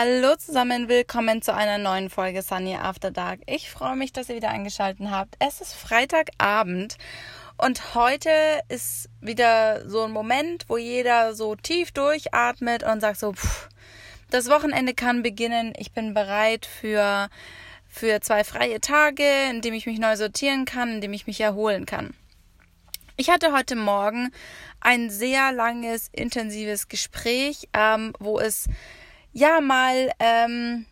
Hallo zusammen, willkommen zu einer neuen Folge Sunny After Dark. Ich freue mich, dass ihr wieder eingeschaltet habt. Es ist Freitagabend und heute ist wieder so ein Moment, wo jeder so tief durchatmet und sagt so, pff, das Wochenende kann beginnen. Ich bin bereit für, für zwei freie Tage, in dem ich mich neu sortieren kann, in dem ich mich erholen kann. Ich hatte heute Morgen ein sehr langes, intensives Gespräch, ähm, wo es ja mal, ähm,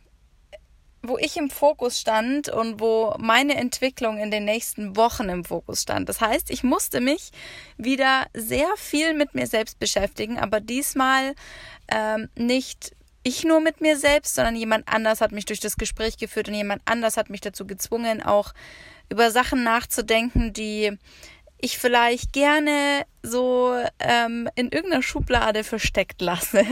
wo ich im Fokus stand und wo meine Entwicklung in den nächsten Wochen im Fokus stand. Das heißt, ich musste mich wieder sehr viel mit mir selbst beschäftigen, aber diesmal ähm, nicht ich nur mit mir selbst, sondern jemand anders hat mich durch das Gespräch geführt und jemand anders hat mich dazu gezwungen, auch über Sachen nachzudenken, die ich vielleicht gerne so ähm, in irgendeiner Schublade versteckt lasse.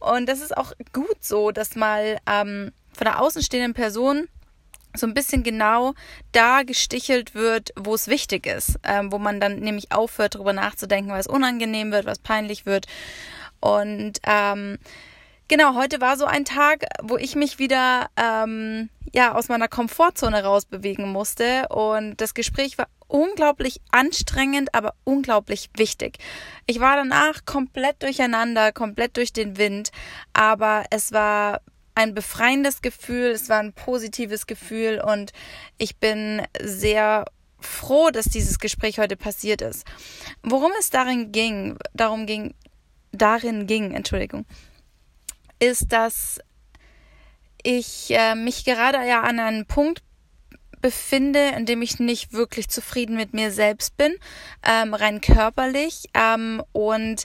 Und das ist auch gut so, dass mal ähm, von der außenstehenden Person so ein bisschen genau da gestichelt wird, wo es wichtig ist, ähm, wo man dann nämlich aufhört, darüber nachzudenken, was unangenehm wird, was peinlich wird. Und ähm, genau, heute war so ein Tag, wo ich mich wieder ähm, ja aus meiner Komfortzone rausbewegen musste und das Gespräch war unglaublich anstrengend, aber unglaublich wichtig. Ich war danach komplett durcheinander, komplett durch den Wind, aber es war ein befreiendes Gefühl, es war ein positives Gefühl und ich bin sehr froh, dass dieses Gespräch heute passiert ist. Worum es darin ging, darum ging, darin ging, Entschuldigung, ist, dass ich äh, mich gerade ja an einen Punkt befinde, in dem ich nicht wirklich zufrieden mit mir selbst bin, ähm, rein körperlich. Ähm, und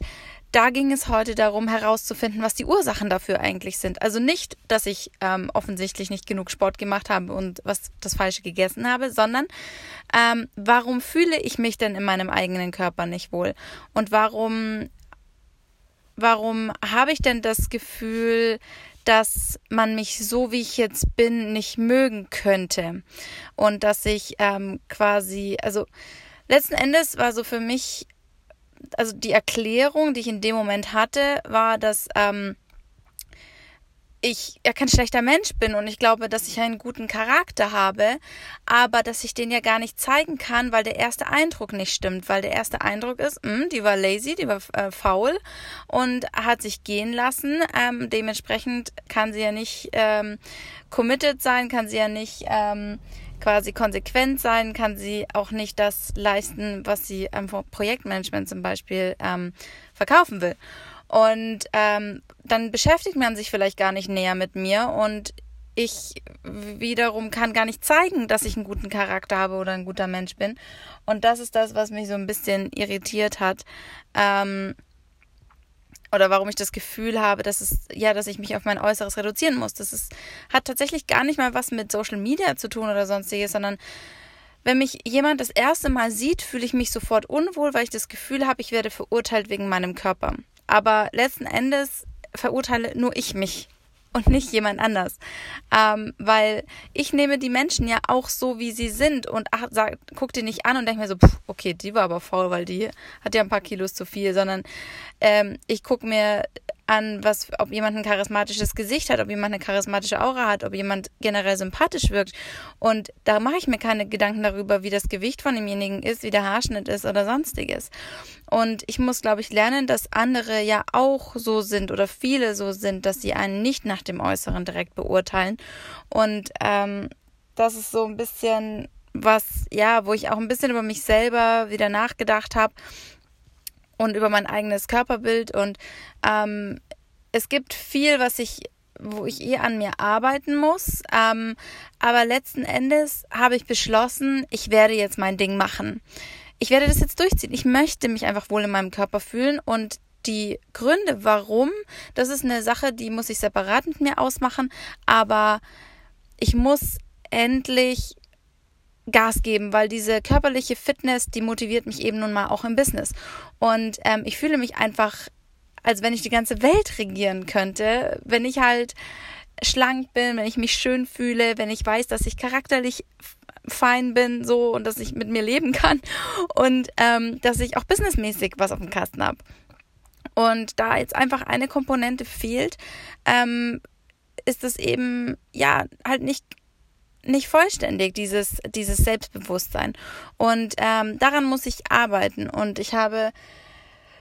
da ging es heute darum herauszufinden, was die Ursachen dafür eigentlich sind. Also nicht, dass ich ähm, offensichtlich nicht genug Sport gemacht habe und was das Falsche gegessen habe, sondern ähm, warum fühle ich mich denn in meinem eigenen Körper nicht wohl? Und warum, warum habe ich denn das Gefühl, dass man mich so, wie ich jetzt bin, nicht mögen könnte. Und dass ich ähm, quasi, also letzten Endes war so für mich, also die Erklärung, die ich in dem Moment hatte, war, dass ähm, ich ja kein schlechter Mensch bin und ich glaube, dass ich einen guten Charakter habe, aber dass ich den ja gar nicht zeigen kann, weil der erste Eindruck nicht stimmt, weil der erste Eindruck ist, mh, hm, die war lazy, die war äh, faul und hat sich gehen lassen. Ähm, dementsprechend kann sie ja nicht ähm, committed sein, kann sie ja nicht ähm, quasi konsequent sein, kann sie auch nicht das leisten, was sie am Projektmanagement zum Beispiel ähm, verkaufen will. Und ähm, dann beschäftigt man sich vielleicht gar nicht näher mit mir und ich wiederum kann gar nicht zeigen, dass ich einen guten Charakter habe oder ein guter Mensch bin. Und das ist das, was mich so ein bisschen irritiert hat. Ähm, oder warum ich das Gefühl habe, dass es, ja, dass ich mich auf mein Äußeres reduzieren muss. Das ist, hat tatsächlich gar nicht mal was mit Social Media zu tun oder sonstiges, sondern wenn mich jemand das erste Mal sieht, fühle ich mich sofort unwohl, weil ich das Gefühl habe, ich werde verurteilt wegen meinem Körper. Aber letzten Endes verurteile nur ich mich und nicht jemand anders. Ähm, weil ich nehme die Menschen ja auch so, wie sie sind und ach, sag, guck die nicht an und denke mir so, pff, okay, die war aber faul, weil die hat ja ein paar Kilos zu viel, sondern ähm, ich gucke mir an, was, ob jemand ein charismatisches Gesicht hat, ob jemand eine charismatische Aura hat, ob jemand generell sympathisch wirkt. Und da mache ich mir keine Gedanken darüber, wie das Gewicht von demjenigen ist, wie der Haarschnitt ist oder sonstiges. Und ich muss, glaube ich, lernen, dass andere ja auch so sind oder viele so sind, dass sie einen nicht nach dem Äußeren direkt beurteilen. Und ähm, das ist so ein bisschen was, ja, wo ich auch ein bisschen über mich selber wieder nachgedacht habe und über mein eigenes Körperbild. Und ähm, es gibt viel, was ich, wo ich eh an mir arbeiten muss. Ähm, aber letzten Endes habe ich beschlossen, ich werde jetzt mein Ding machen. Ich werde das jetzt durchziehen. Ich möchte mich einfach wohl in meinem Körper fühlen und die Gründe, warum, das ist eine Sache, die muss ich separat mit mir ausmachen, aber ich muss endlich Gas geben, weil diese körperliche Fitness, die motiviert mich eben nun mal auch im Business. Und ähm, ich fühle mich einfach, als wenn ich die ganze Welt regieren könnte, wenn ich halt schlank bin, wenn ich mich schön fühle, wenn ich weiß, dass ich charakterlich fein bin, so und dass ich mit mir leben kann und ähm, dass ich auch businessmäßig was auf dem Kasten habe. Und da jetzt einfach eine Komponente fehlt, ähm, ist es eben, ja, halt nicht nicht vollständig, dieses, dieses Selbstbewusstsein. Und ähm, daran muss ich arbeiten. Und ich habe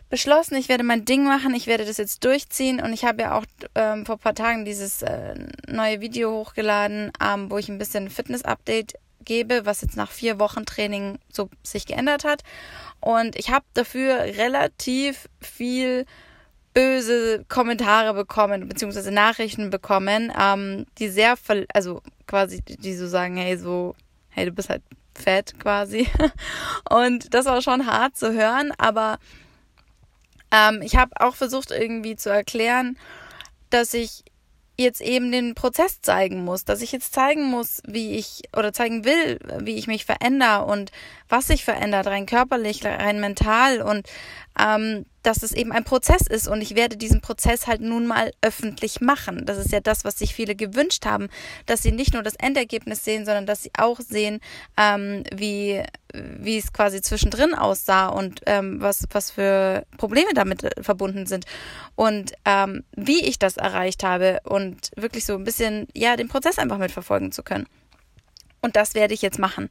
beschlossen, ich werde mein Ding machen, ich werde das jetzt durchziehen. Und ich habe ja auch ähm, vor ein paar Tagen dieses äh, neue Video hochgeladen, ähm, wo ich ein bisschen Fitness-Update gebe, was jetzt nach vier Wochen Training so sich geändert hat. Und ich habe dafür relativ viel böse Kommentare bekommen, beziehungsweise Nachrichten bekommen, ähm, die sehr, also quasi, die so sagen, hey, so, hey, du bist halt fett quasi. Und das war schon hart zu hören, aber ähm, ich habe auch versucht irgendwie zu erklären, dass ich jetzt eben den Prozess zeigen muss, dass ich jetzt zeigen muss, wie ich oder zeigen will, wie ich mich verändere und was sich verändert, rein körperlich, rein mental und ähm, dass es eben ein Prozess ist und ich werde diesen Prozess halt nun mal öffentlich machen. Das ist ja das, was sich viele gewünscht haben, dass sie nicht nur das Endergebnis sehen, sondern dass sie auch sehen, ähm, wie, wie es quasi zwischendrin aussah und ähm, was, was für Probleme damit äh, verbunden sind und ähm, wie ich das erreicht habe und wirklich so ein bisschen, ja, den Prozess einfach mitverfolgen zu können. Und das werde ich jetzt machen.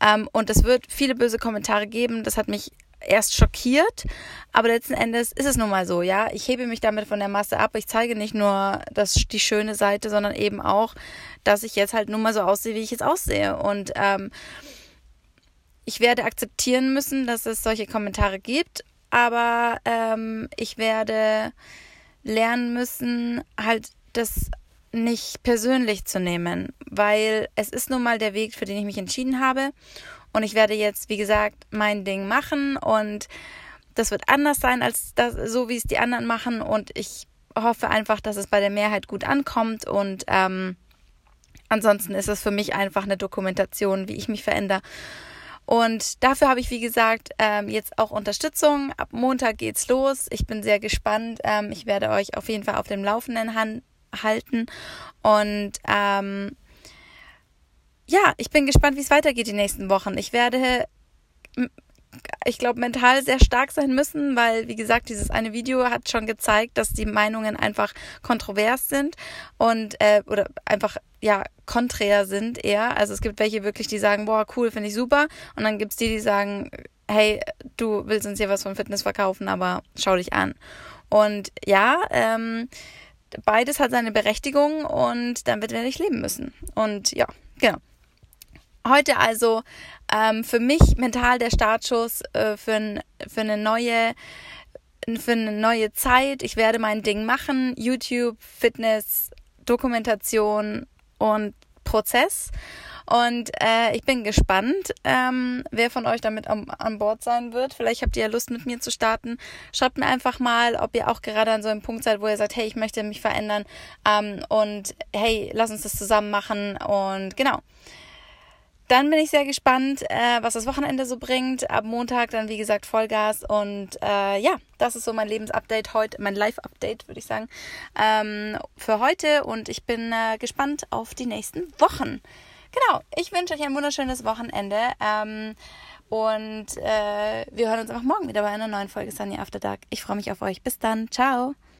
Ähm, und es wird viele böse Kommentare geben. Das hat mich erst schockiert, aber letzten Endes ist es nun mal so, ja. Ich hebe mich damit von der Masse ab. Ich zeige nicht nur das, die schöne Seite, sondern eben auch, dass ich jetzt halt nun mal so aussehe, wie ich jetzt aussehe. Und ähm, ich werde akzeptieren müssen, dass es solche Kommentare gibt, aber ähm, ich werde lernen müssen, halt das nicht persönlich zu nehmen, weil es ist nun mal der Weg, für den ich mich entschieden habe. Und ich werde jetzt, wie gesagt, mein Ding machen und das wird anders sein als das, so wie es die anderen machen. Und ich hoffe einfach, dass es bei der Mehrheit gut ankommt. Und ähm, ansonsten ist es für mich einfach eine Dokumentation, wie ich mich verändere. Und dafür habe ich, wie gesagt, ähm, jetzt auch Unterstützung. Ab Montag geht's los. Ich bin sehr gespannt. Ähm, ich werde euch auf jeden Fall auf dem Laufenden halten. Und ähm, ja, ich bin gespannt, wie es weitergeht die nächsten Wochen. Ich werde, ich glaube, mental sehr stark sein müssen, weil, wie gesagt, dieses eine Video hat schon gezeigt, dass die Meinungen einfach kontrovers sind und äh, oder einfach ja konträr sind eher. Also es gibt welche wirklich, die sagen, boah, cool, finde ich super. Und dann gibt's die, die sagen, hey, du willst uns hier was von Fitness verkaufen, aber schau dich an. Und ja, ähm, beides hat seine Berechtigung und damit werde ich leben müssen. Und ja, genau. Heute also ähm, für mich mental der Startschuss äh, für, ein, für eine neue für eine neue Zeit. Ich werde mein Ding machen. YouTube, Fitness, Dokumentation und Prozess. Und äh, ich bin gespannt, ähm, wer von euch damit am, an Bord sein wird. Vielleicht habt ihr ja Lust, mit mir zu starten. Schreibt mir einfach mal, ob ihr auch gerade an so einem Punkt seid, wo ihr sagt, hey, ich möchte mich verändern. Ähm, und hey, lass uns das zusammen machen. Und genau. Dann bin ich sehr gespannt, äh, was das Wochenende so bringt. Ab Montag dann, wie gesagt, Vollgas. Und äh, ja, das ist so mein Lebensupdate heute, mein Live-Update, würde ich sagen, ähm, für heute. Und ich bin äh, gespannt auf die nächsten Wochen. Genau, ich wünsche euch ein wunderschönes Wochenende. Ähm, und äh, wir hören uns einfach morgen wieder bei einer neuen Folge Sunny After Dark. Ich freue mich auf euch. Bis dann. Ciao.